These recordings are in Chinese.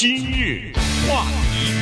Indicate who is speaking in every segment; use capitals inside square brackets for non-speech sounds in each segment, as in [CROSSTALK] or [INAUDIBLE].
Speaker 1: 今日话题，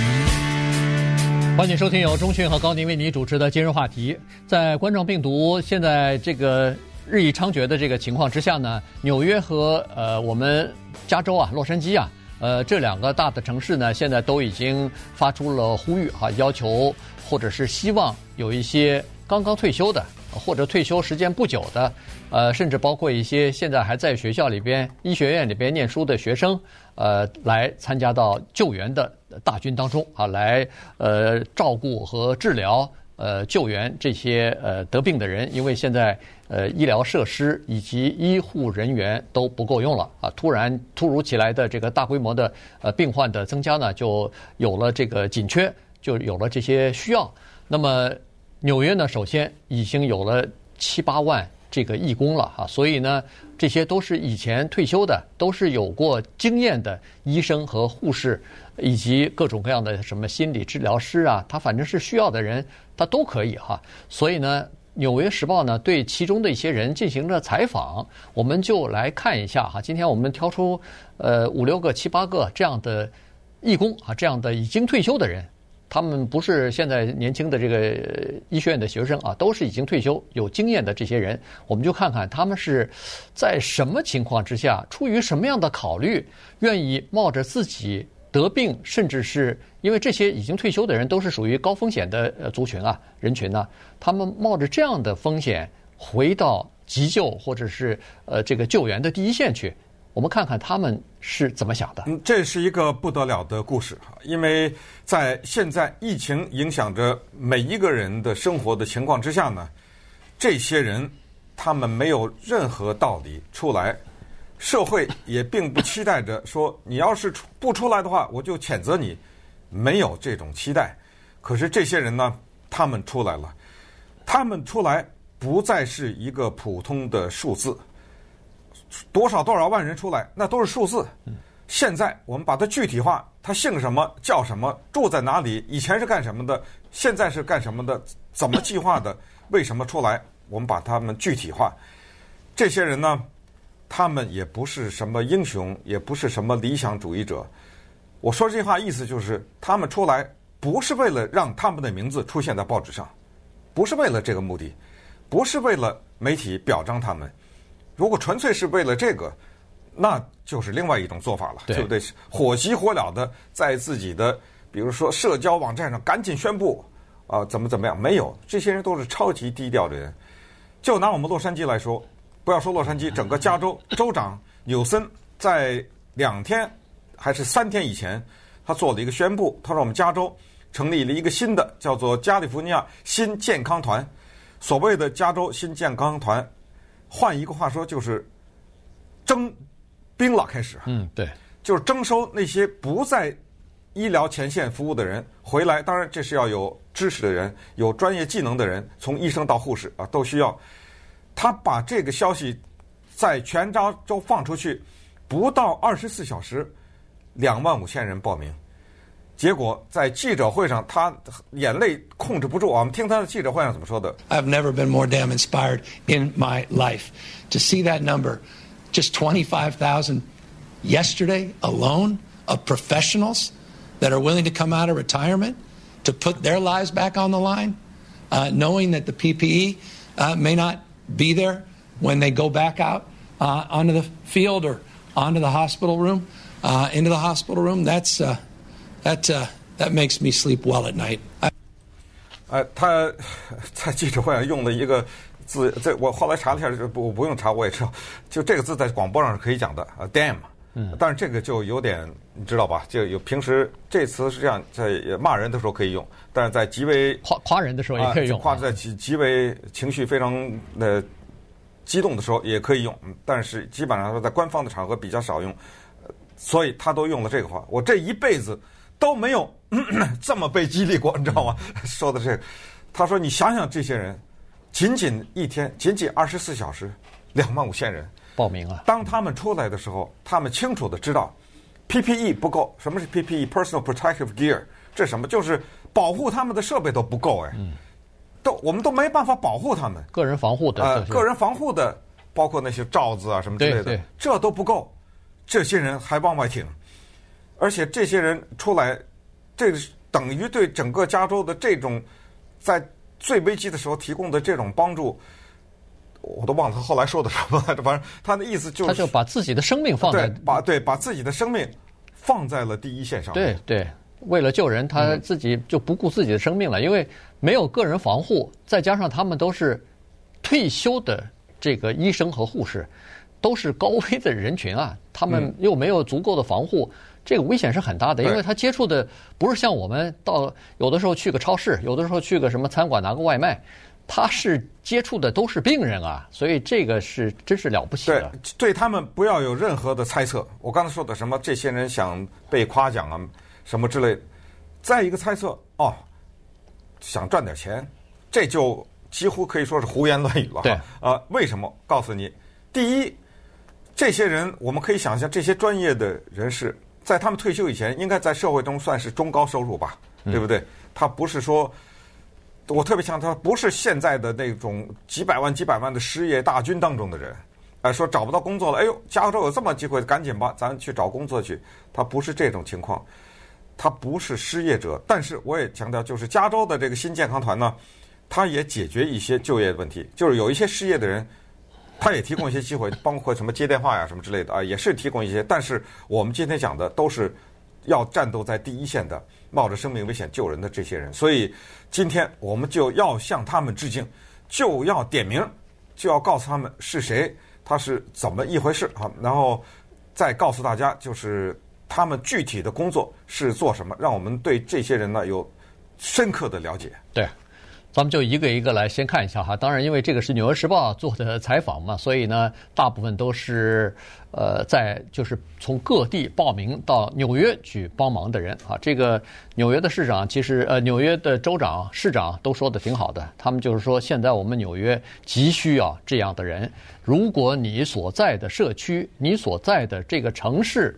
Speaker 2: 欢迎收听由钟讯和高宁为你主持的今日话题。在冠状病毒现在这个日益猖獗的这个情况之下呢，纽约和呃我们加州啊，洛杉矶啊，呃这两个大的城市呢，现在都已经发出了呼吁啊，要求或者是希望有一些刚刚退休的。或者退休时间不久的，呃，甚至包括一些现在还在学校里边、医学院里边念书的学生，呃，来参加到救援的大军当中啊，来呃照顾和治疗、呃救援这些呃得病的人，因为现在呃医疗设施以及医护人员都不够用了啊，突然突如其来的这个大规模的呃病患的增加呢，就有了这个紧缺，就有了这些需要，那么。纽约呢，首先已经有了七八万这个义工了哈，所以呢，这些都是以前退休的，都是有过经验的医生和护士，以及各种各样的什么心理治疗师啊，他反正是需要的人，他都可以哈。所以呢，《纽约时报》呢对其中的一些人进行了采访，我们就来看一下哈。今天我们挑出呃五六个、七八个这样的义工啊，这样的已经退休的人。他们不是现在年轻的这个医学院的学生啊，都是已经退休有经验的这些人。我们就看看他们是在什么情况之下，出于什么样的考虑，愿意冒着自己得病，甚至是因为这些已经退休的人都是属于高风险的族群啊人群呢，他们冒着这样的风险回到急救或者是呃这个救援的第一线去。我们看看他们是怎么想的。
Speaker 3: 嗯，这是一个不得了的故事，因为在现在疫情影响着每一个人的生活的情况之下呢，这些人他们没有任何道理出来，社会也并不期待着说你要是出不出来的话，我就谴责你，没有这种期待。可是这些人呢，他们出来了，他们出来不再是一个普通的数字。多少多少万人出来，那都是数字。现在我们把它具体化，他姓什么，叫什么，住在哪里，以前是干什么的，现在是干什么的，怎么计划的，为什么出来？我们把他们具体化。这些人呢，他们也不是什么英雄，也不是什么理想主义者。我说这句话意思就是，他们出来不是为了让他们的名字出现在报纸上，不是为了这个目的，不是为了媒体表彰他们。如果纯粹是为了这个，那就是另外一种做法了，对，对不对？火急火燎的在自己的，比如说社交网站上赶紧宣布啊，怎么怎么样？没有，这些人都是超级低调的人。就拿我们洛杉矶来说，不要说洛杉矶，整个加州州长纽森在两天还是三天以前，他做了一个宣布，他说我们加州成立了一个新的叫做加利福尼亚新健康团，所谓的加州新健康团。换一个话说，就是征兵了，开始。
Speaker 2: 嗯，对，
Speaker 3: 就是征收那些不在医疗前线服务的人回来。当然，这是要有知识的人，有专业技能的人，从医生到护士啊，都需要。他把这个消息在全加州放出去，不到二十四小时，两万五千人报名。结果在记者会上，他眼泪控制不住啊！我们听他的记者会上怎么说的？
Speaker 4: I've never been more damn inspired in my life to see that number, just twenty-five thousand yesterday alone of professionals that are willing to come out of retirement to put their lives back on the line, uh, knowing that the PPE uh, may not be there when they go back out uh, onto the field or onto the hospital room, uh, into the hospital room. That's uh, That that makes me sleep well at night.
Speaker 3: 呃，他在记者会上用了一个字，这我后来查了一下，就不不用查我也知道，就这个字在广播上是可以讲的啊，damn。嗯。但是这个就有点你知道吧？就有平时这词是这样，在骂人的时候可以用，但是在极为
Speaker 2: 夸夸人的时候也可以用，
Speaker 3: 夸在极极为情绪非常呃激动的时候也可以用，但是基本上说在官方的场合比较少用，所以他都用了这个话。我这一辈子。都没有 [CLEARS THROAT] 这么被激励过，你知道吗？[LAUGHS] 说的这个，他说：“你想想这些人，仅仅一天，仅仅二十四小时，两万五千人
Speaker 2: 报名啊。
Speaker 3: 当他们出来的时候，他们清楚的知道，PPE 不够。什么是 PPE？Personal Protective Gear？这什么？就是保护他们的设备都不够哎，都我们都没办法保护他们。
Speaker 2: 个人防护的，
Speaker 3: 呃，个人防护的，包括那些罩子啊什么之类的，这都不够。这些人还往外挺。”而且这些人出来，这个等于对整个加州的这种在最危机的时候提供的这种帮助，我都忘了他后来说的什么来着。[LAUGHS] 反正他的意思就是，
Speaker 2: 他就把自己的生命放在
Speaker 3: 对把对把自己的生命放在了第一线上。
Speaker 2: 对对，为了救人，他自己就不顾自己的生命了，嗯、因为没有个人防护，再加上他们都是退休的这个医生和护士，都是高危的人群啊，他们又没有足够的防护。嗯这个危险是很大的，因为他接触的不是像我们到有的时候去个超市，有的时候去个什么餐馆拿个外卖，他是接触的都是病人啊，所以这个是真是了不起的。
Speaker 3: 对，对他们不要有任何的猜测。我刚才说的什么，这些人想被夸奖啊，什么之类，再一个猜测哦，想赚点钱，这就几乎可以说是胡言乱语了。
Speaker 2: 对，
Speaker 3: 啊、呃，为什么？告诉你，第一，这些人我们可以想象，这些专业的人士。在他们退休以前，应该在社会中算是中高收入吧，对不对？他不是说，我特别强调，他不是现在的那种几百万、几百万的失业大军当中的人，哎，说找不到工作了，哎呦，加州有这么机会，赶紧吧，咱去找工作去。他不是这种情况，他不是失业者，但是我也强调，就是加州的这个新健康团呢，他也解决一些就业问题，就是有一些失业的人。他也提供一些机会，包括什么接电话呀、什么之类的啊，也是提供一些。但是我们今天讲的都是要战斗在第一线的，冒着生命危险救人的这些人。所以今天我们就要向他们致敬，就要点名，就要告诉他们是谁，他是怎么一回事啊，然后再告诉大家，就是他们具体的工作是做什么，让我们对这些人呢有深刻的了解。
Speaker 2: 对。咱们就一个一个来先看一下哈，当然因为这个是《纽约时报》做的采访嘛，所以呢，大部分都是呃在就是从各地报名到纽约去帮忙的人啊。这个纽约的市长其实呃纽约的州长、市长都说的挺好的，他们就是说现在我们纽约急需要这样的人。如果你所在的社区、你所在的这个城市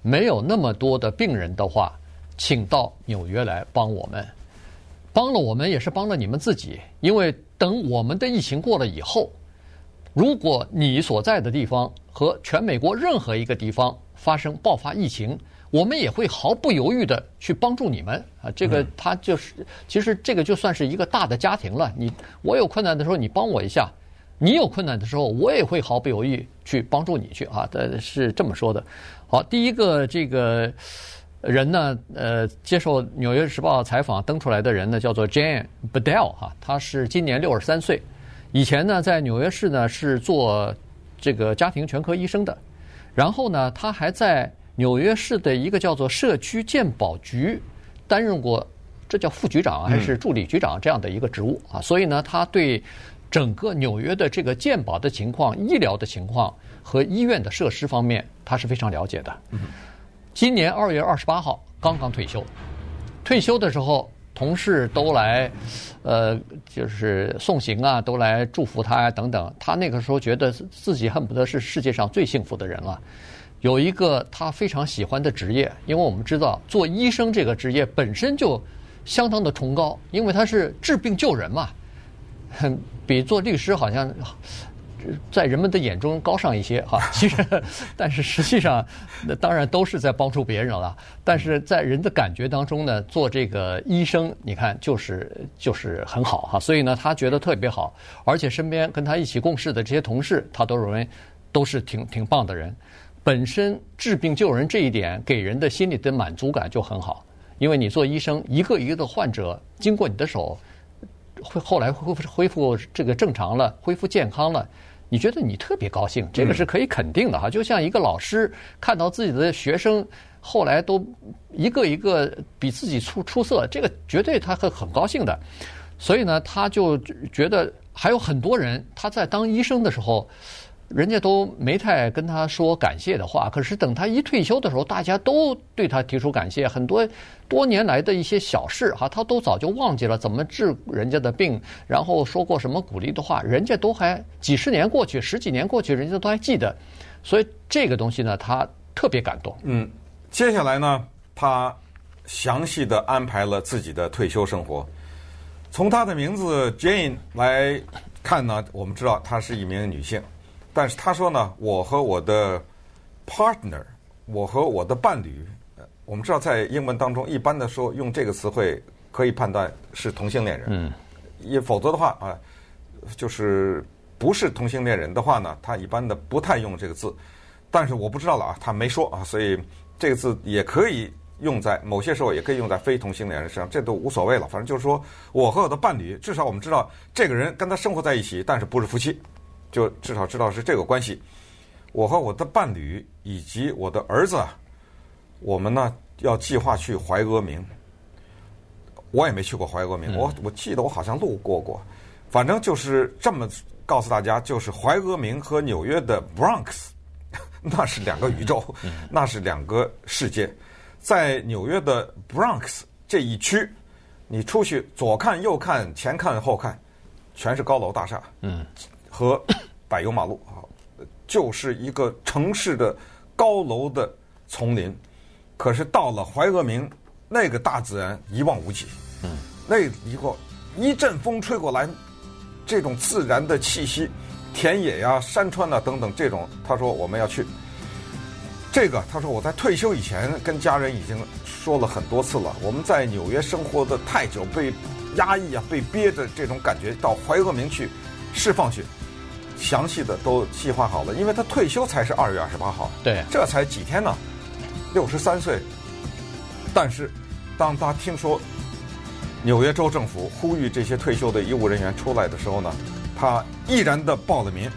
Speaker 2: 没有那么多的病人的话，请到纽约来帮我们。帮了我们也是帮了你们自己，因为等我们的疫情过了以后，如果你所在的地方和全美国任何一个地方发生爆发疫情，我们也会毫不犹豫的去帮助你们啊！这个他就是，其实这个就算是一个大的家庭了。你我有困难的时候，你帮我一下；你有困难的时候，我也会毫不犹豫去帮助你去啊！的是这么说的。好，第一个这个。人呢，呃，接受《纽约时报》采访登出来的人呢，叫做 Jane Bedell 哈，他是今年六十三岁，以前呢在纽约市呢是做这个家庭全科医生的，然后呢他还在纽约市的一个叫做社区健保局担任过，这叫副局长还是助理局长这样的一个职务啊，所以呢他对整个纽约的这个健保的情况、医疗的情况和医院的设施方面，他是非常了解的。今年二月二十八号刚刚退休，退休的时候，同事都来，呃，就是送行啊，都来祝福他呀，等等。他那个时候觉得自己恨不得是世界上最幸福的人了，有一个他非常喜欢的职业，因为我们知道做医生这个职业本身就相当的崇高，因为他是治病救人嘛，很比做律师好像。在人们的眼中高尚一些哈，[LAUGHS] 其实，但是实际上，那当然都是在帮助别人了。但是在人的感觉当中呢，做这个医生，你看就是就是很好哈，所以呢，他觉得特别好，而且身边跟他一起共事的这些同事，他都认为都是挺挺棒的人。本身治病救人这一点，给人的心里的满足感就很好，因为你做医生，一个一个的患者经过你的手，会后来恢复恢复这个正常了，恢复健康了。你觉得你特别高兴，这个是可以肯定的哈。就像一个老师看到自己的学生后来都一个一个比自己出出色，这个绝对他会很高兴的。所以呢，他就觉得还有很多人他在当医生的时候。人家都没太跟他说感谢的话，可是等他一退休的时候，大家都对他提出感谢，很多多年来的一些小事哈，他都早就忘记了怎么治人家的病，然后说过什么鼓励的话，人家都还几十年过去，十几年过去，人家都还记得，所以这个东西呢，他特别感动。
Speaker 3: 嗯，接下来呢，他详细的安排了自己的退休生活，从他的名字 Jane 来看呢，我们知道她是一名女性。但是他说呢，我和我的 partner，我和我的伴侣，我们知道在英文当中，一般的说用这个词汇可以判断是同性恋人。
Speaker 2: 嗯，
Speaker 3: 也否则的话啊，就是不是同性恋人的话呢，他一般的不太用这个字。但是我不知道了啊，他没说啊，所以这个字也可以用在某些时候，也可以用在非同性恋人身上，这都无所谓了。反正就是说我和我的伴侣，至少我们知道这个人跟他生活在一起，但是不是夫妻，就至少知道是这个关系。我和我的伴侣以及我的儿子，我们呢要计划去怀俄明。我也没去过怀俄明，我我记得我好像路过过。反正就是这么告诉大家，就是怀俄明和纽约的 Bronx，[LAUGHS] 那是两个宇宙，那是两个世界。在纽约的 Bronx 这一区，你出去左看右看前看后看，全是高楼大厦，嗯，和柏油马路啊。就是一个城市的高楼的丛林，可是到了怀俄明，那个大自然一望无际。嗯，那一个一阵风吹过来，这种自然的气息，田野呀、山川呐等等，这种他说我们要去。这个他说我在退休以前跟家人已经说了很多次了。我们在纽约生活的太久，被压抑啊，被憋着这种感觉，到怀俄明去释放去。详细的都计划好了，因为他退休才是二月二十八号，
Speaker 2: 对，
Speaker 3: 这才几天呢，六十三岁。但是，当他听说纽约州政府呼吁这些退休的医务人员出来的时候呢，他毅然的报了名，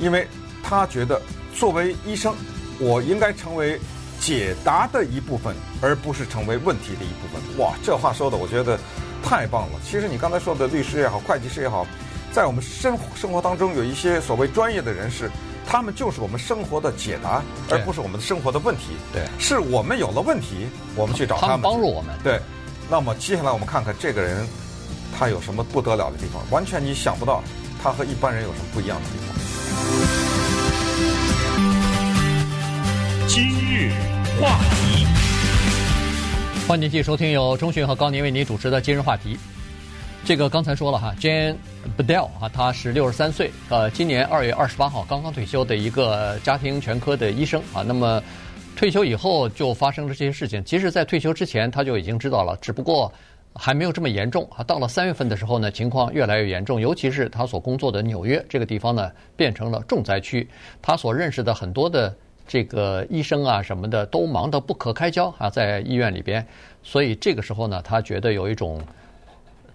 Speaker 3: 因为他觉得作为医生，我应该成为解答的一部分，而不是成为问题的一部分。哇，这话说的我觉得太棒了。其实你刚才说的律师也好，会计师也好。在我们生生活当中，有一些所谓专业的人士，他们就是我们生活的解答，而不是我们的生活的问题。
Speaker 2: 对，
Speaker 3: 是我们有了问题，我们去找他们，
Speaker 2: 他们帮助我们。
Speaker 3: 对，那么接下来我们看看这个人，他有什么不得了的地方？完全你想不到，他和一般人有什么不一样的地方。
Speaker 1: 今日话题，
Speaker 2: 欢迎继续收听由钟迅和高宁为您主持的今日话题。这个刚才说了哈，Jane Bedell 啊，他是六十三岁，呃，今年二月二十八号刚刚退休的一个家庭全科的医生啊。那么退休以后就发生了这些事情。其实，在退休之前他就已经知道了，只不过还没有这么严重啊。到了三月份的时候呢，情况越来越严重，尤其是他所工作的纽约这个地方呢，变成了重灾区。他所认识的很多的这个医生啊什么的都忙得不可开交啊，在医院里边。所以这个时候呢，他觉得有一种。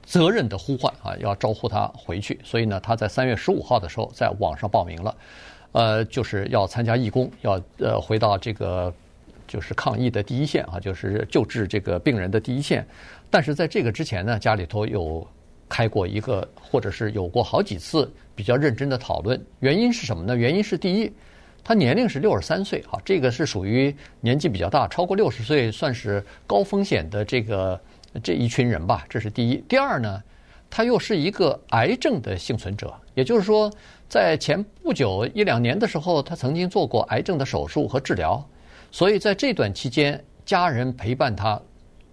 Speaker 2: 责任的呼唤啊，要招呼他回去，所以呢，他在三月十五号的时候在网上报名了，呃，就是要参加义工，要呃回到这个就是抗疫的第一线啊，就是救治这个病人的第一线。但是在这个之前呢，家里头有开过一个，或者是有过好几次比较认真的讨论。原因是什么呢？原因是第一，他年龄是六十三岁啊，这个是属于年纪比较大，超过六十岁算是高风险的这个。这一群人吧，这是第一。第二呢，他又是一个癌症的幸存者，也就是说，在前不久一两年的时候，他曾经做过癌症的手术和治疗，所以在这段期间，家人陪伴他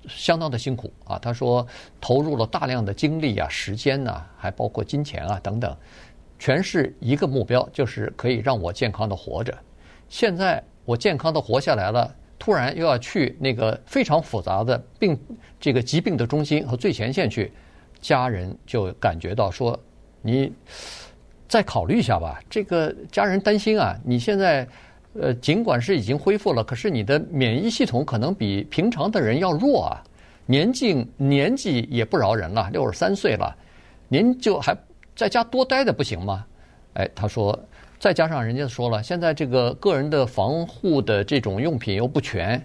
Speaker 2: 相当的辛苦啊。他说，投入了大量的精力啊、时间呐、还包括金钱啊等等，全是一个目标，就是可以让我健康的活着。现在我健康的活下来了。突然又要去那个非常复杂的病这个疾病的中心和最前线去，家人就感觉到说，你再考虑一下吧。这个家人担心啊，你现在呃尽管是已经恢复了，可是你的免疫系统可能比平常的人要弱啊。年纪年纪也不饶人了，六十三岁了，您就还在家多待着不行吗？哎，他说。再加上人家说了，现在这个个人的防护的这种用品又不全，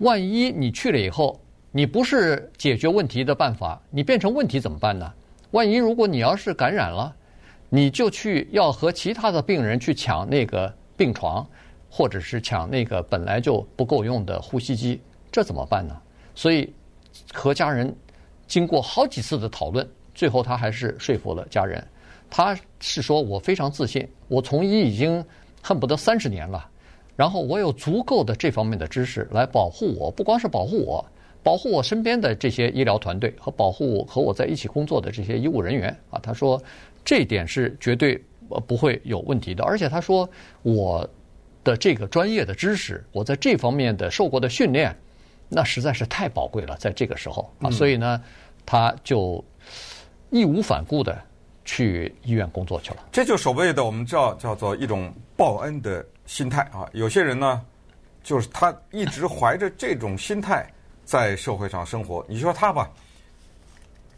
Speaker 2: 万一你去了以后，你不是解决问题的办法，你变成问题怎么办呢？万一如果你要是感染了，你就去要和其他的病人去抢那个病床，或者是抢那个本来就不够用的呼吸机，这怎么办呢？所以和家人经过好几次的讨论，最后他还是说服了家人。他是说，我非常自信，我从医已经恨不得三十年了，然后我有足够的这方面的知识来保护我，不光是保护我，保护我身边的这些医疗团队和保护我和我在一起工作的这些医务人员啊。他说，这一点是绝对不会有问题的，而且他说我的这个专业的知识，我在这方面的受过的训练，那实在是太宝贵了，在这个时候啊，所以呢，他就义无反顾的去医院工作去了。
Speaker 3: 这就所谓的我们知道叫做一种报恩的心态啊。有些人呢，就是他一直怀着这种心态在社会上生活。你说他吧，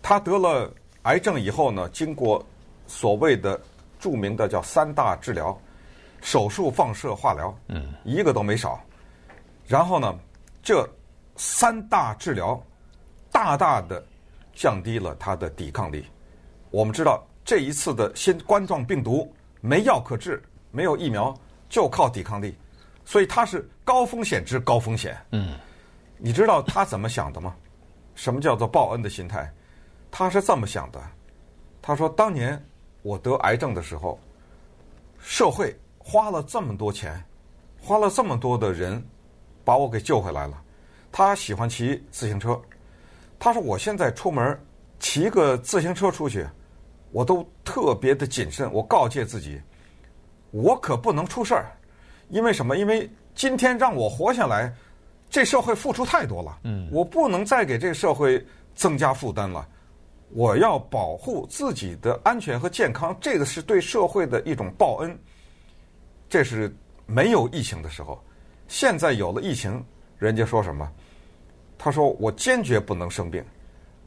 Speaker 3: 他得了癌症以后呢，经过所谓的著名的叫三大治疗，手术、放射、化疗，嗯，一个都没少。然后呢，这三大治疗大大的降低了他的抵抗力。我们知道这一次的新冠状病毒没药可治，没有疫苗，就靠抵抗力，所以它是高风险之高风险。嗯，你知道他怎么想的吗？什么叫做报恩的心态？他是这么想的。他说：“当年我得癌症的时候，社会花了这么多钱，花了这么多的人。”把我给救回来了。他喜欢骑自行车。他说：“我现在出门骑个自行车出去，我都特别的谨慎。我告诫自己，我可不能出事儿。因为什么？因为今天让我活下来，这社会付出太多了。嗯，我不能再给这个社会增加负担了。我要保护自己的安全和健康，这个是对社会的一种报恩。这是没有疫情的时候。”现在有了疫情，人家说什么？他说：“我坚决不能生病。”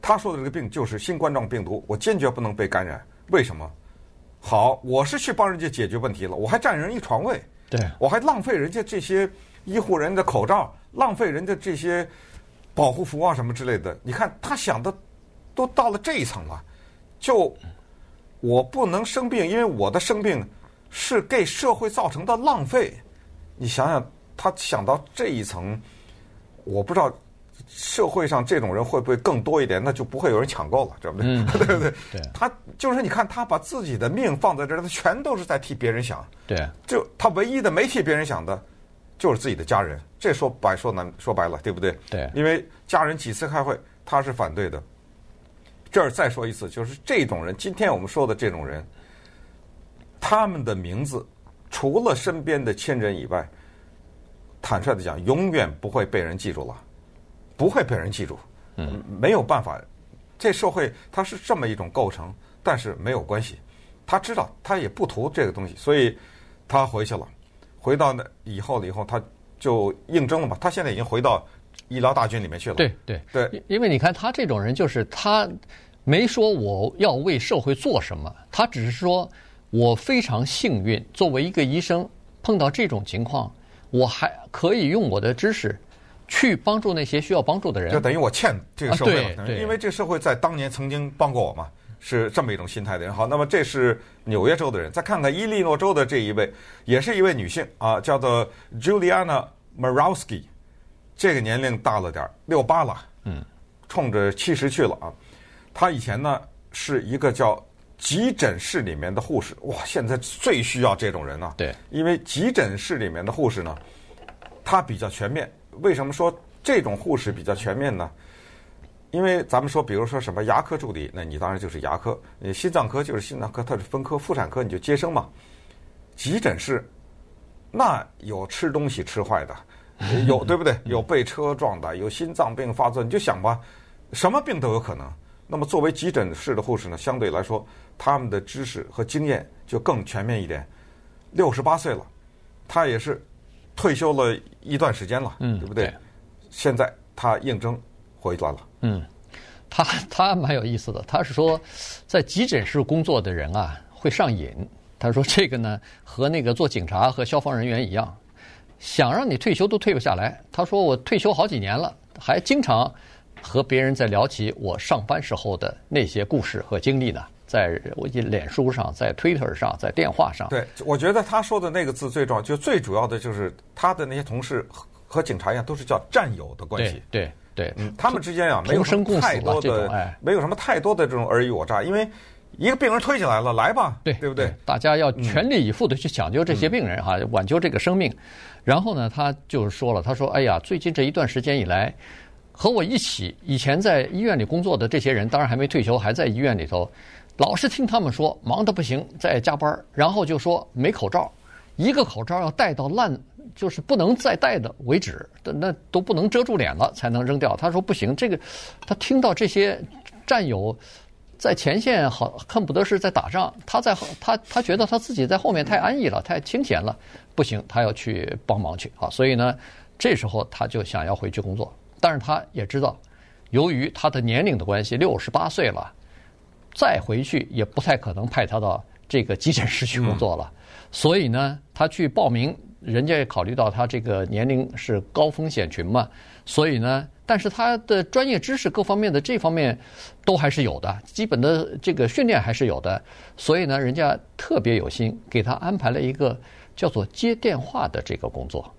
Speaker 3: 他说的这个病就是新冠状病毒，我坚决不能被感染。为什么？好，我是去帮人家解决问题了，我还占人一床位，
Speaker 2: 对，
Speaker 3: 我还浪费人家这些医护人的口罩，浪费人家这些保护服啊什么之类的。你看他想的都到了这一层了，就我不能生病，因为我的生病是给社会造成的浪费。你想想。他想到这一层，我不知道社会上这种人会不会更多一点，那就不会有人抢购了，对不对？
Speaker 2: 嗯、[LAUGHS]
Speaker 3: 对不对？
Speaker 2: 对。
Speaker 3: 他就是你看，他把自己的命放在这儿，他全都是在替别人想。
Speaker 2: 对。
Speaker 3: 就他唯一的没替别人想的，就是自己的家人。这说白说难说白了，对不对？
Speaker 2: 对。
Speaker 3: 因为家人几次开会，他是反对的。这儿再说一次，就是这种人，今天我们说的这种人，他们的名字除了身边的亲人以外。坦率的讲，永远不会被人记住了，不会被人记住。嗯，没有办法，这社会它是这么一种构成，但是没有关系。他知道，他也不图这个东西，所以他回去了。回到那以后了以后，他就应征了嘛。他现在已经回到医疗大军里面去了。
Speaker 2: 对对
Speaker 3: 对，
Speaker 2: 对，因为你看他这种人，就是他没说我要为社会做什么，他只是说我非常幸运，作为一个医生碰到这种情况。我还可以用我的知识去帮助那些需要帮助的人，
Speaker 3: 就等于我欠这个社会了。因为这个社会在当年曾经帮过我嘛，是这么一种心态的人。好，那么这是纽约州的人，再看看伊利诺州的这一位，也是一位女性啊，叫做 Juliana Marowski，这个年龄大了点儿，六八了，嗯，冲着七十去了啊。她以前呢是一个叫。急诊室里面的护士，哇，现在最需要这种人呢。
Speaker 2: 对，
Speaker 3: 因为急诊室里面的护士呢，他比较全面。为什么说这种护士比较全面呢？因为咱们说，比如说什么牙科助理，那你当然就是牙科；你心脏科就是心脏科，它是分科；妇产科你就接生嘛。急诊室那有吃东西吃坏的，[LAUGHS] 有对不对？有被车撞的，有心脏病发作，你就想吧，什么病都有可能。那么作为急诊室的护士呢，相对来说。他们的知识和经验就更全面一点。六十八岁了，他也是退休了一段时间了，嗯，对不对？对。现在他应征回来了。
Speaker 2: 嗯，他他蛮有意思的，他是说，在急诊室工作的人啊会上瘾。他说这个呢和那个做警察和消防人员一样，想让你退休都退不下来。他说我退休好几年了，还经常和别人在聊起我上班时候的那些故事和经历呢。在我脸书上，在 Twitter 上，在电话上。
Speaker 3: 对，我觉得他说的那个字最重要，就最主要的就是他的那些同事和和警察一样，都是叫战友的关系。
Speaker 2: 对对对，
Speaker 3: 嗯，他们之间啊，没有什么太多的，哎，没有什么太多的这种尔虞我诈，因为一个病人推进来了，来吧，
Speaker 2: 对
Speaker 3: 对不对？
Speaker 2: 大家要全力以赴的去抢救这些病人哈，挽救这个生命。然后呢，他就是说了，他说：“哎呀，最近这一段时间以来，和我一起以前在医院里工作的这些人，当然还没退休，还在医院里头。”老是听他们说忙得不行，在加班，然后就说没口罩，一个口罩要戴到烂，就是不能再戴的为止，那都不能遮住脸了才能扔掉。他说不行，这个他听到这些战友在前线好恨不得是在打仗，他在他他觉得他自己在后面太安逸了，太清闲了，不行，他要去帮忙去啊。所以呢，这时候他就想要回去工作，但是他也知道，由于他的年龄的关系，六十八岁了，再回去也不太可能派他到这个急诊室去工作了。所以呢，他去报名。人家也考虑到他这个年龄是高风险群嘛，所以呢，但是他的专业知识各方面的这方面都还是有的，基本的这个训练还是有的，所以呢，人家特别有心给他安排了一个叫做接电话的这个工作。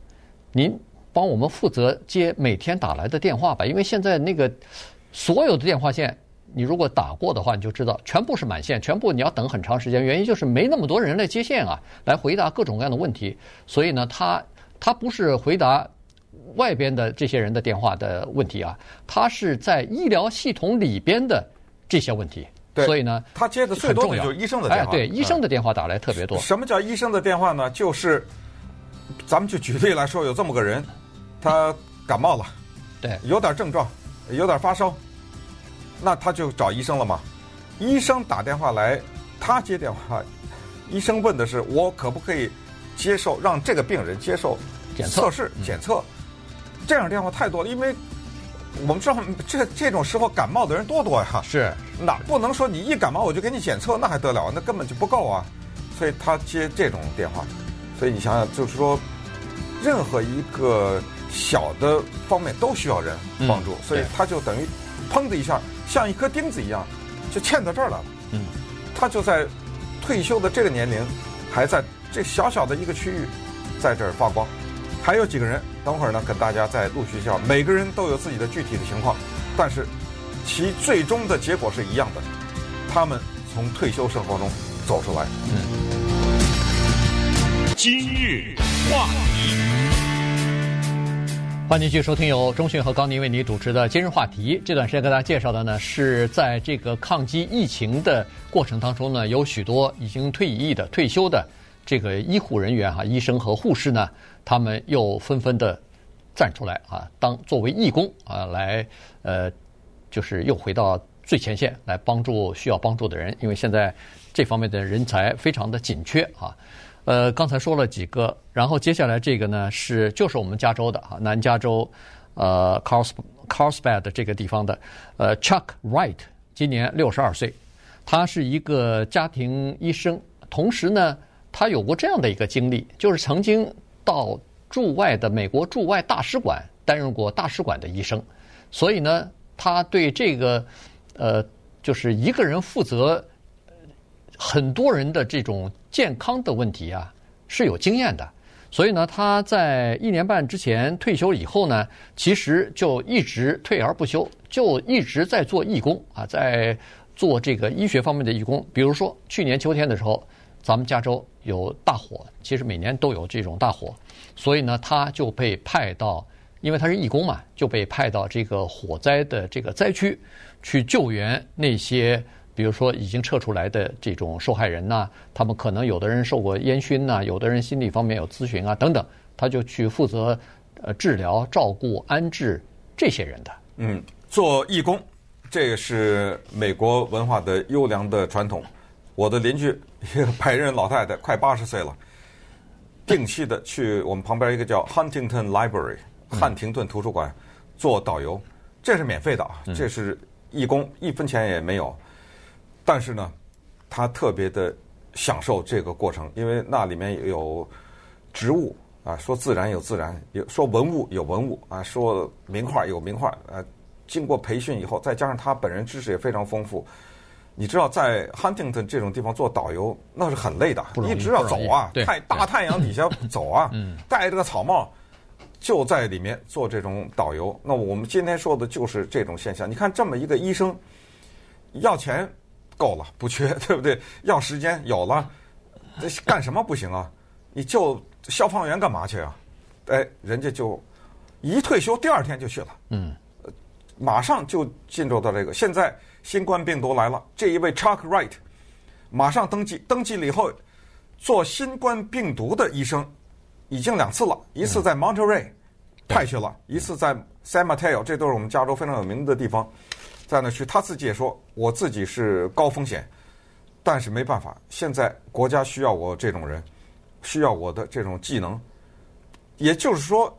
Speaker 2: 您帮我们负责接每天打来的电话吧，因为现在那个所有的电话线。你如果打过的话，你就知道全部是满线，全部你要等很长时间。原因就是没那么多人来接线啊，来回答各种各样的问题。所以呢，他他不是回答外边的这些人的电话的问题啊，他是在医疗系统里边的这些问
Speaker 3: 题。
Speaker 2: 所以呢，
Speaker 3: 他接的最多的就是医生的电话。
Speaker 2: 哎，对，医生的电话打来特别多。
Speaker 3: 什么叫医生的电话呢？就是咱们就举例来说，有这么个人，他感冒了，
Speaker 2: 对，
Speaker 3: 有点症状，有点发烧。那他就找医生了嘛？医生打电话来，他接电话，医生问的是我可不可以接受让这个病人接受检测试检测？这样电话太多了，因为我们知道这这种时候感冒的人多多呀。
Speaker 2: 是，
Speaker 3: 那不能说你一感冒我就给你检测，那还得了？那根本就不够啊！所以他接这种电话，所以你想想，就是说，任何一个小的方面都需要人帮助，所以他就等于砰的一下。像一颗钉子一样，就嵌到这儿来了。嗯，他就在退休的这个年龄，还在这小小的一个区域，在这儿发光。还有几个人，等会儿呢，跟大家再陆续介绍。每个人都有自己的具体的情况，但是其最终的结果是一样的。他们从退休生活中走出来。嗯。
Speaker 1: 今日话题。
Speaker 2: 欢迎继续收听由中讯和高宁为你主持的今日话题。这段时间跟大家介绍的呢，是在这个抗击疫情的过程当中呢，有许多已经退役的、退休的这个医护人员哈，医生和护士呢，他们又纷纷的站出来啊，当作为义工啊，来呃，就是又回到最前线来帮助需要帮助的人，因为现在这方面的人才非常的紧缺啊。呃，刚才说了几个，然后接下来这个呢是就是我们加州的啊，南加州，呃，Carlsbad 这个地方的，呃，Chuck Wright 今年六十二岁，他是一个家庭医生，同时呢，他有过这样的一个经历，就是曾经到驻外的美国驻外大使馆担任过大使馆的医生，所以呢，他对这个呃，就是一个人负责。很多人的这种健康的问题啊是有经验的，所以呢，他在一年半之前退休以后呢，其实就一直退而不休，就一直在做义工啊，在做这个医学方面的义工。比如说去年秋天的时候，咱们加州有大火，其实每年都有这种大火，所以呢，他就被派到，因为他是义工嘛，就被派到这个火灾的这个灾区去救援那些。比如说，已经撤出来的这种受害人呐、他们可能有的人受过烟熏呐，有的人心理方面有咨询啊等等，他就去负责呃治疗、照顾、安置这些人的。
Speaker 3: 嗯，做义工，这个是美国文化的优良的传统。我的邻居一个白人老太太，快八十岁了，定期的去我们旁边一个叫 Huntington Library 汉廷顿图书馆做导游，这是免费的啊，这是义工，一分钱也没有。但是呢，他特别的享受这个过程，因为那里面有植物啊，说自然有自然，有说文物有文物啊，说名画有名画啊。经过培训以后，再加上他本人知识也非常丰富。你知道，在 Huntington 这种地方做导游那是很累的，一直要走啊，太大太阳底下走啊，戴着 [LAUGHS] 个草帽就在里面做这种导游。那我们今天说的就是这种现象。你看，这么一个医生要钱。够了，不缺，[LAUGHS] 对不对？要时间有了，这干什么不行啊？你就消防员干嘛去啊？哎，人家就一退休，第二天就去了。嗯，马上就进入到这个。现在新冠病毒来了，这一位 Chuck Wright 马上登记，登记了以后做新冠病毒的医生，已经两次了，一次在 Monterey 派去了，一次在 San Mateo，这都是我们加州非常有名的地方，在那去。他自己也说，我自己是高风险，但是没办法，现在国家需要我这种人，需要我的这种技能。也就是说，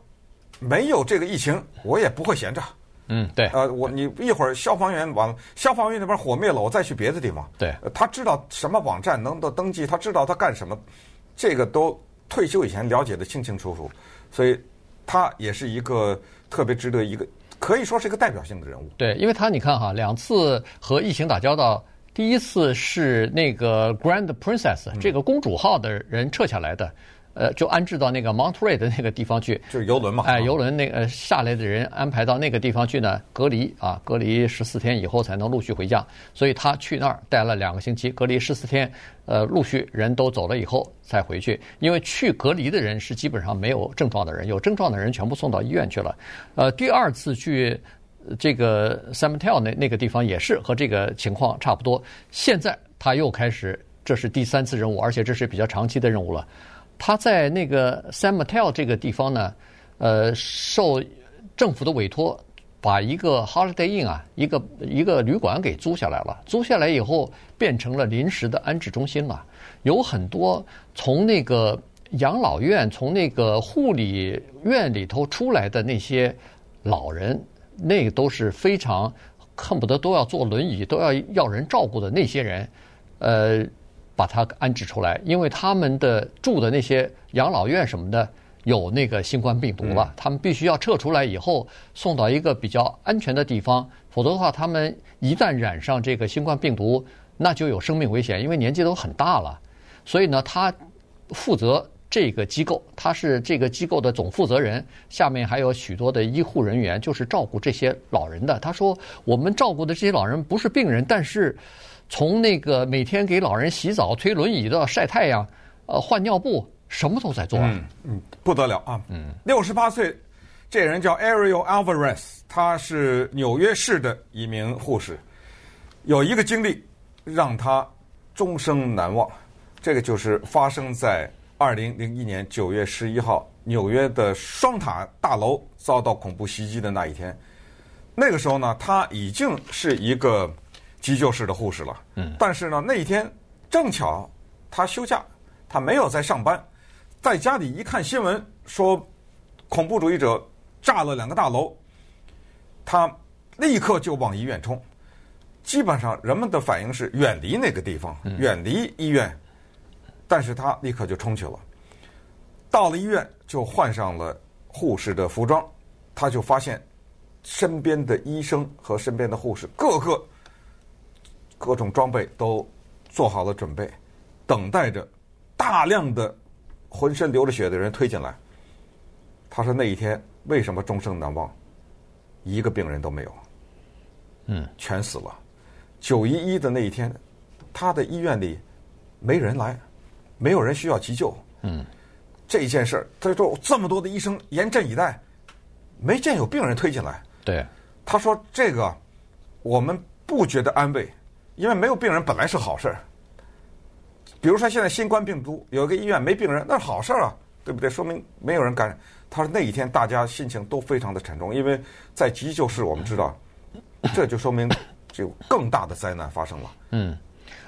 Speaker 3: 没有这个疫情，我也不会闲着。
Speaker 2: 嗯，对。
Speaker 3: 呃，我你一会儿消防员完了，消防员那边火灭了，我再去别的地方。
Speaker 2: 对。
Speaker 3: 他知道什么网站能够登记，他知道他干什么，这个都退休以前了解的清清楚楚，所以他也是一个特别值得一个可以说是一个代表性的人物。
Speaker 2: 对，因为他你看哈，两次和疫情打交道，第一次是那个 Grand Princess、嗯、这个公主号的人撤下来的。呃，就安置到那个 Monterey 的那个地方去，[LAUGHS]
Speaker 3: 就是游轮嘛。
Speaker 2: 哎，游轮那个下来的人安排到那个地方去呢，隔离啊，隔离十四天以后才能陆续回家。所以他去那儿待了两个星期，隔离十四天，呃，陆续人都走了以后才回去。因为去隔离的人是基本上没有症状的人，有症状的人全部送到医院去了。呃，第二次去这个 San Mateo 那那个地方也是和这个情况差不多。现在他又开始，这是第三次任务，而且这是比较长期的任务了。他在那个 San Mateo 这个地方呢，呃，受政府的委托，把一个 Holiday Inn 啊，一个一个旅馆给租下来了。租下来以后，变成了临时的安置中心了。有很多从那个养老院、从那个护理院里头出来的那些老人，那个都是非常恨不得都要坐轮椅、都要要人照顾的那些人，呃。把他安置出来，因为他们的住的那些养老院什么的有那个新冠病毒了，他们必须要撤出来以后送到一个比较安全的地方，否则的话，他们一旦染上这个新冠病毒，那就有生命危险，因为年纪都很大了。所以呢，他负责这个机构，他是这个机构的总负责人，下面还有许多的医护人员，就是照顾这些老人的。他说：“我们照顾的这些老人不是病人，但是。”从那个每天给老人洗澡、推轮椅的晒太阳、呃换尿布，什么都在做。
Speaker 3: 嗯嗯，不得了啊！嗯，六十八岁，这人叫 Ariel Alvarez，他是纽约市的一名护士。有一个经历让他终生难忘，这个就是发生在二零零一年九月十一号，纽约的双塔大楼遭到恐怖袭击的那一天。那个时候呢，他已经是一个。急救室的护士了，嗯，但是呢，那一天正巧他休假，他没有在上班，在家里一看新闻说恐怖主义者炸了两个大楼，他立刻就往医院冲。基本上人们的反应是远离那个地方，远离医院，但是他立刻就冲去了。到了医院就换上了护士的服装，他就发现身边的医生和身边的护士个个。各种装备都做好了准备，等待着大量的浑身流着血的人推进来。他说那一天为什么终生难忘？一个病人都没有，嗯，全死了。九一一的那一天，他的医院里没人来，没有人需要急救。嗯，这件事儿，他说这么多的医生严阵以待，没见有病人推进来。
Speaker 2: 对，
Speaker 3: 他说这个我们不觉得安慰。因为没有病人本来是好事儿，比如说现在新冠病毒有一个医院没病人，那是好事儿啊，对不对？说明没有人感染。他说那一天大家心情都非常的沉重，因为在急救室我们知道，这就说明就更大的灾难发生了。
Speaker 2: 嗯，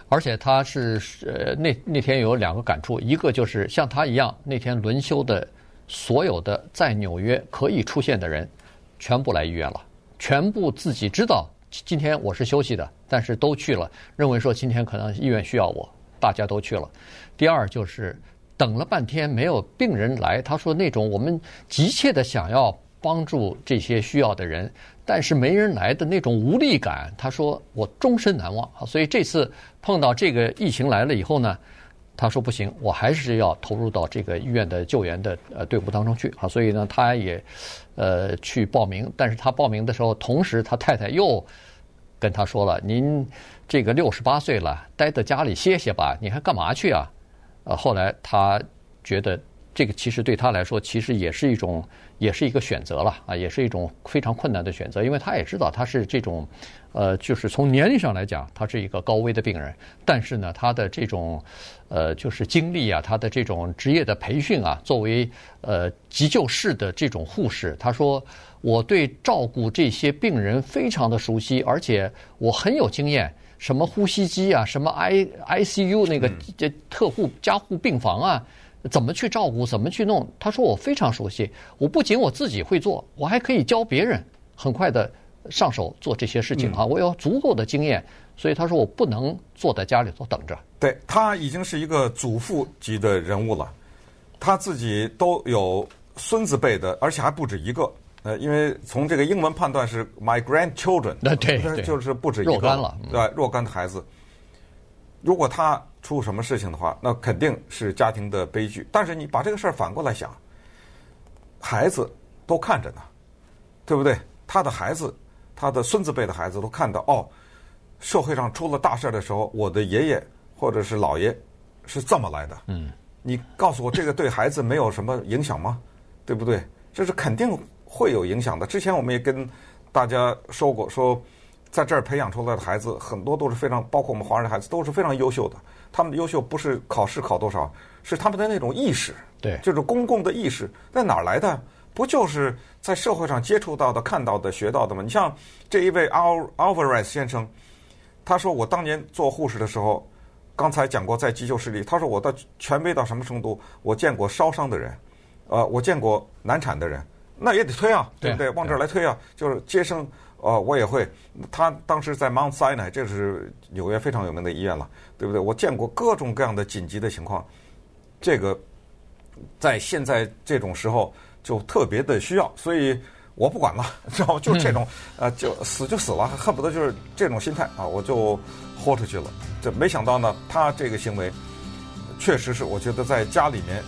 Speaker 2: 而且他是呃那那天有两个感触，一个就是像他一样那天轮休的所有的在纽约可以出现的人，全部来医院了，全部自己知道。今天我是休息的，但是都去了，认为说今天可能医院需要我，大家都去了。第二就是等了半天没有病人来，他说那种我们急切的想要帮助这些需要的人，但是没人来的那种无力感，他说我终身难忘。所以这次碰到这个疫情来了以后呢，他说不行，我还是要投入到这个医院的救援的呃队伍当中去啊。所以呢，他也呃去报名，但是他报名的时候，同时他太太又。跟他说了，您这个六十八岁了，待在家里歇歇吧，你还干嘛去啊？呃，后来他觉得这个其实对他来说，其实也是一种，也是一个选择了啊，也是一种非常困难的选择，因为他也知道他是这种，呃，就是从年龄上来讲，他是一个高危的病人，但是呢，他的这种，呃，就是经历啊，他的这种职业的培训啊，作为呃急救室的这种护士，他说我对照顾这些病人非常的熟悉，而且我很有经验，什么呼吸机啊，什么 I I C U 那个这特护加护病房啊。怎么去照顾？怎么去弄？他说我非常熟悉，我不仅我自己会做，我还可以教别人，很快的上手做这些事情啊！我有足够的经验，所以他说我不能坐在家里头等着。
Speaker 3: 对，他已经是一个祖父级的人物了，他自己都有孙子辈的，而且还不止一个。呃，因为从这个英文判断是 my grandchildren，
Speaker 2: 对对，
Speaker 3: 就是不止一个，
Speaker 2: 若干了，
Speaker 3: 对，若干的孩子。如果他出什么事情的话，那肯定是家庭的悲剧。但是你把这个事儿反过来想，孩子都看着呢，对不对？他的孩子，他的孙子辈的孩子都看到哦，社会上出了大事的时候，我的爷爷或者是姥爷是这么来的。嗯，你告诉我这个对孩子没有什么影响吗？对不对？这是肯定会有影响的。之前我们也跟大家说过，说。在这儿培养出来的孩子很多都是非常，包括我们华人的孩子都是非常优秀的。他们的优秀不是考试考多少，是他们的那种意识，
Speaker 2: 对，
Speaker 3: 就是公共的意识，在哪儿来的？不就是在社会上接触到的、看到的、学到的吗？你像这一位 Al Alvarez 先生，他说我当年做护士的时候，刚才讲过在急救室里，他说我的权威到什么程度？我见过烧伤的人，呃，我见过难产的人，那也得推啊，对不对？往这儿来推啊，就是接生。呃，我也会。他当时在 Mount Sinai，这是纽约非常有名的医院了，对不对？我见过各种各样的紧急的情况，这个在现在这种时候就特别的需要，所以我不管了，知道吗？就这种，呃，就死就死了，恨不得就是这种心态啊，我就豁出去了。这没想到呢，他这个行为确实是，我觉得在家里面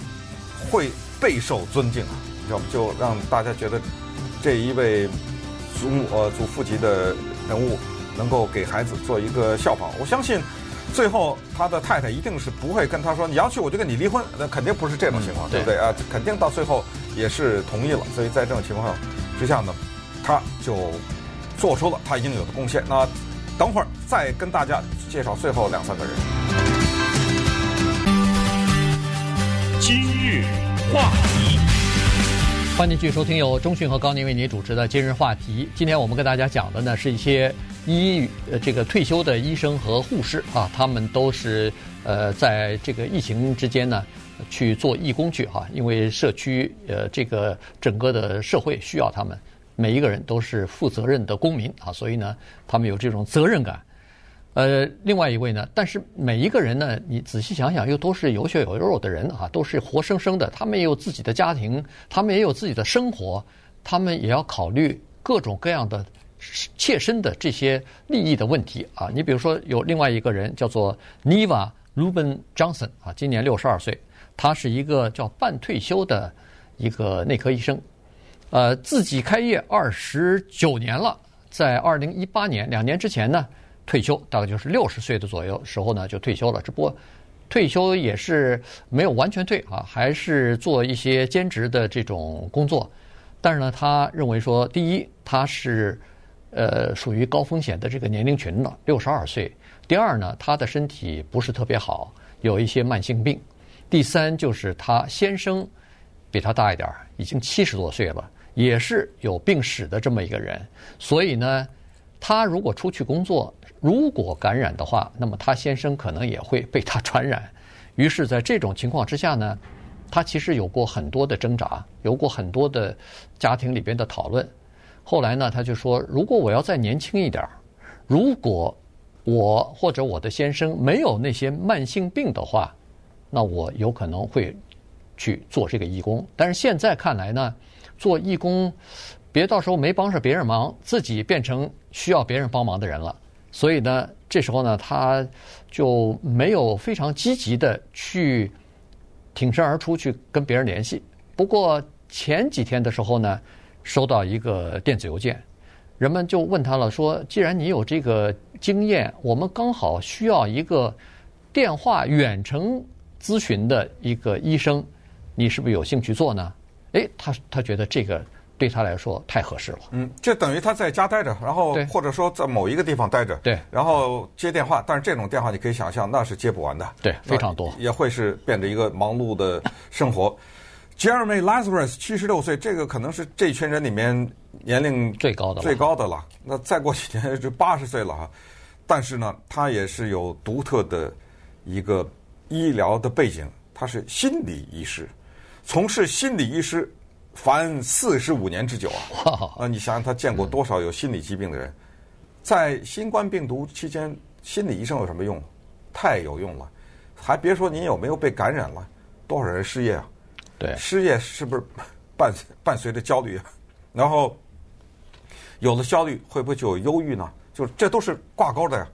Speaker 3: 会备受尊敬啊，知道吗？就让大家觉得这一位。祖母呃，祖父级的人物能够给孩子做一个效仿，我相信最后他的太太一定是不会跟他说，你要去我就跟你离婚，那肯定不是这种情况，嗯、对不对啊？肯定到最后也是同意了。所以在这种情况之下呢，他就做出了他应有的贡献。那等会儿再跟大家介绍最后两三个人。
Speaker 1: 今日话题。
Speaker 2: 欢迎继续收听由中讯和高宁为您主持的今日话题。今天我们跟大家讲的呢是一些医呃这个退休的医生和护士啊，他们都是呃在这个疫情之间呢去做义工去哈，因为社区呃这个整个的社会需要他们，每一个人都是负责任的公民啊，所以呢他们有这种责任感。呃，另外一位呢，但是每一个人呢，你仔细想想，又都是有血有肉的人啊，都是活生生的，他们也有自己的家庭，他们也有自己的生活，他们也要考虑各种各样的切身的这些利益的问题啊。你比如说，有另外一个人叫做 Niva Rubin Johnson 啊，今年六十二岁，他是一个叫半退休的一个内科医生，呃，自己开业二十九年了，在二零一八年两年之前呢。退休大概就是六十岁的左右时候呢，就退休了。只不过退休也是没有完全退啊，还是做一些兼职的这种工作。但是呢，他认为说，第一，他是呃属于高风险的这个年龄群了，六十二岁。第二呢，他的身体不是特别好，有一些慢性病。第三就是他先生比他大一点，已经七十多岁了，也是有病史的这么一个人。所以呢，他如果出去工作，如果感染的话，那么他先生可能也会被他传染。[LAUGHS] 于是，在这种情况之下呢，他其实有过很多的挣扎，有过很多的家庭里边的讨论。后来呢，他就说：“如果我要再年轻一点，如果我或者我的先生没有那些慢性病的话，那我有可能会去做这个义工。但是现在看来呢，做义工别到时候没帮上别人忙，自己变成需要别人帮忙的人了。”所以呢，这时候呢，他就没有非常积极的去挺身而出去跟别人联系。不过前几天的时候呢，收到一个电子邮件，人们就问他了，说：“既然你有这个经验，我们刚好需要一个电话远程咨询的一个医生，你是不是有兴趣做呢？哎，他他觉得这个对他来说太合适了。
Speaker 3: 嗯，就等于他在家待着，然后或者说在某一个地方待着，
Speaker 2: 对，
Speaker 3: 然后接电话。但是这种电话你可以想象，那是接不完的，
Speaker 2: 对，非常多，
Speaker 3: 也会是变得一个忙碌的生活。Jeremy Lazarus 七十六岁，这个可能是这群人里面年龄
Speaker 2: 最高的
Speaker 3: 最高的了。那再过几年就八十岁了哈。但是呢，他也是有独特的一个医疗的背景，他是心理医师，从事心理医师凡四十五年之久啊！啊，你想想他见过多少有心理疾病的人？在新冠病毒期间，心理医生有什么用？太有用了！还别说您有没有被感染了，多少人失业啊？
Speaker 2: 对，
Speaker 3: 失业是不是伴伴随着焦虑啊？[LAUGHS] 然后有了焦虑，会不会就有忧郁呢？就这都是挂钩的呀。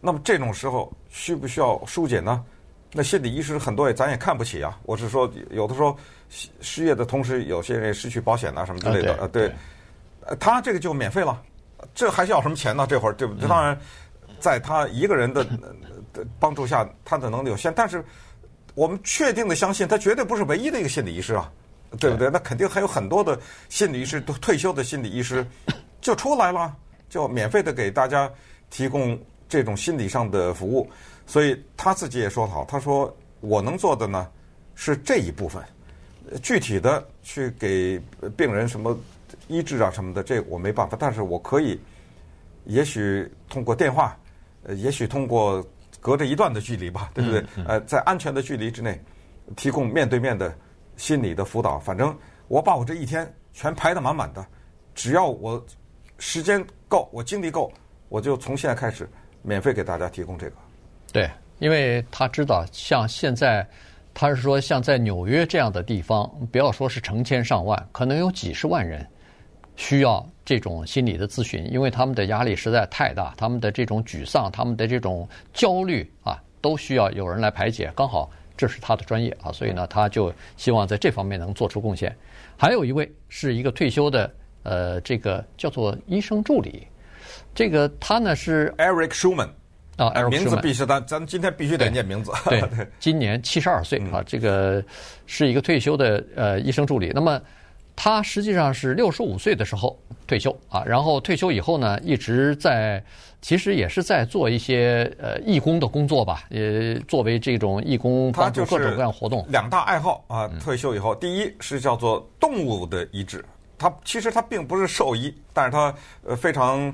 Speaker 3: 那么这种时候需不需要疏解呢？那心理医师很多也咱也看不起啊。我是说，有的时候失业的同时，有些人失去保险啊什么之类的。呃，对，他这个就免费了，这还需要什么钱呢？这会儿对不对？当然，在他一个人的帮助下，他的能力有限，但是。我们确定的相信，他绝对不是唯一的一个心理医师啊，对不对？那肯定还有很多的心理医师，都退休的心理医师就出来了，就免费的给大家提供这种心理上的服务。所以他自己也说好，他说我能做的呢是这一部分，具体的去给病人什么医治啊什么的，这我没办法。但是我可以，也许通过电话，呃，也许通过。隔着一段的距离吧，对不对？呃，在安全的距离之内，提供面对面的心理的辅导。反正我把我这一天全排得满满的，只要我时间够，我精力够，我就从现在开始免费给大家提供这个。
Speaker 2: 对，因为他知道，像现在，他是说，像在纽约这样的地方，不要说是成千上万，可能有几十万人。需要这种心理的咨询，因为他们的压力实在太大，他们的这种沮丧，他们的这种焦虑啊，都需要有人来排解。刚好这是他的专业啊，所以呢，他就希望在这方面能做出贡献。还有一位是一个退休的，呃，这个叫做医生助理，这个他呢是
Speaker 3: Eric Schuman 名字必须咱咱今天必须得念名字。[LAUGHS]
Speaker 2: 对，对 [LAUGHS] 今年七十二岁啊，这个是一个退休的呃医生助理。那么。他实际上是六十五岁的时候退休啊，然后退休以后呢，一直在其实也是在做一些呃义工的工作吧，呃，作为这种义工帮助各种各样活动。
Speaker 3: 两大爱好啊，退休以后，第一是叫做动物的医治，他其实他并不是兽医，但是他呃非常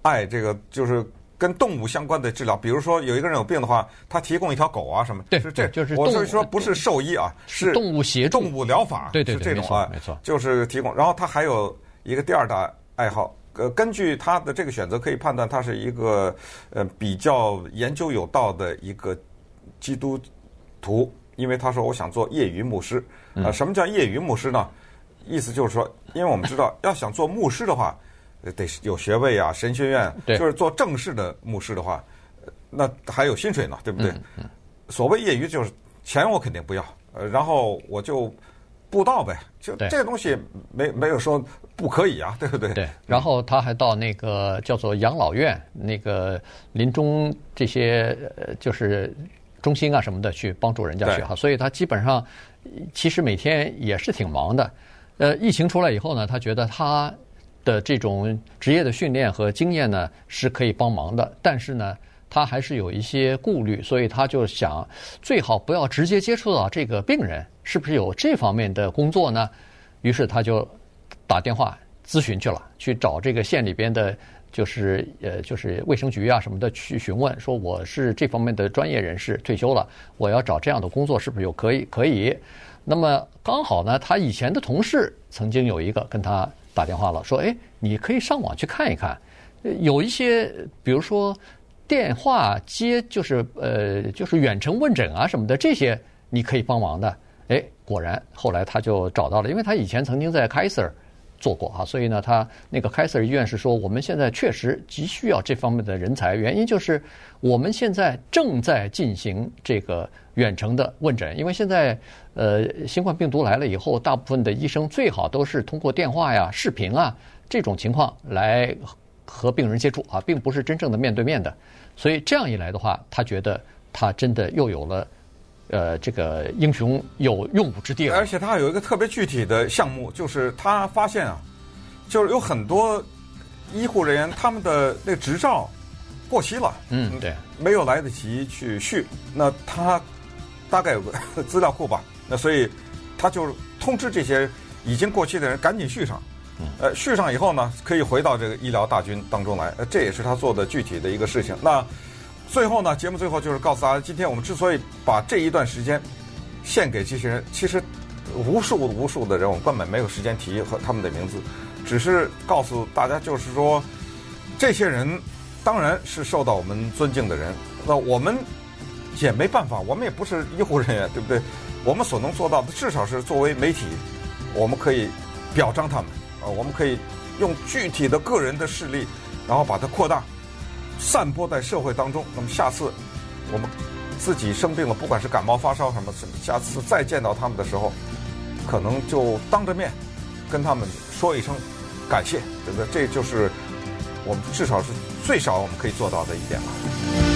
Speaker 3: 爱这个就是。跟动物相关的治疗，比如说有一个人有病的话，他提供一条狗啊什么，
Speaker 2: 对，
Speaker 3: 是这，
Speaker 2: 就是
Speaker 3: 我是说不是兽医啊，是
Speaker 2: 动物协助
Speaker 3: 动物疗法，
Speaker 2: 对对
Speaker 3: 对，是这种啊，
Speaker 2: 没错，
Speaker 3: 就是提供。然后他还有一个第二大爱好，呃，根据他的这个选择可以判断他是一个呃比较研究有道的一个基督徒，因为他说我想做业余牧师啊。什么叫业余牧师呢？意思就是说，因为我们知道要想做牧师的话。得有学位啊，神学院，就是做正式的牧师的话，那还有薪水呢，对不对？所谓业余就是钱我肯定不要，呃，然后我就布道呗，就这个东西没没有说不可以啊，对不对？
Speaker 2: 对。然后他还到那个叫做养老院，那个临终这些呃就是中心啊什么的去帮助人家去哈，所以他基本上其实每天也是挺忙的。呃，疫情出来以后呢，他觉得他。的这种职业的训练和经验呢，是可以帮忙的，但是呢，他还是有一些顾虑，所以他就想最好不要直接接触到这个病人，是不是有这方面的工作呢？于是他就打电话咨询去了，去找这个县里边的，就是呃，就是卫生局啊什么的去询问，说我是这方面的专业人士，退休了，我要找这样的工作，是不是有可以可以？那么刚好呢，他以前的同事曾经有一个跟他。打电话了，说：“哎，你可以上网去看一看，有一些，比如说电话接，就是呃，就是远程问诊啊什么的，这些你可以帮忙的。”哎，果然，后来他就找到了，因为他以前曾经在 Kaiser 做过啊，所以呢，他那个 Kaiser 医院是说，我们现在确实急需要这方面的人才，原因就是我们现在正在进行这个远程的问诊，因为现在。呃，新冠病毒来了以后，大部分的医生最好都是通过电话呀、视频啊这种情况来和病人接触啊，并不是真正的面对面的。所以这样一来的话，他觉得他真的又有了呃这个英雄有用武之地了。
Speaker 3: 而且他还有一个特别具体的项目，就是他发现啊，就是有很多医护人员他们的那个执照过期了，
Speaker 2: 嗯，对，
Speaker 3: 没有来得及去续，那他大概有个 [LAUGHS] 资料库吧，那所以他就通知这些已经过期的人赶紧续上。呃，续上以后呢，可以回到这个医疗大军当中来。呃，这也是他做的具体的一个事情。那最后呢，节目最后就是告诉大家，今天我们之所以把这一段时间献给这些人，其实无数无数的人，我们根本没有时间提和他们的名字，只是告诉大家，就是说，这些人当然是受到我们尊敬的人。那我们也没办法，我们也不是医护人员，对不对？我们所能做到的，至少是作为媒体，我们可以表彰他们。呃，我们可以用具体的个人的事例，然后把它扩大，散播在社会当中。那么下次我们自己生病了，不管是感冒发烧什么，下次再见到他们的时候，可能就当着面跟他们说一声感谢，对不对？这就是我们至少是最少我们可以做到的一点了。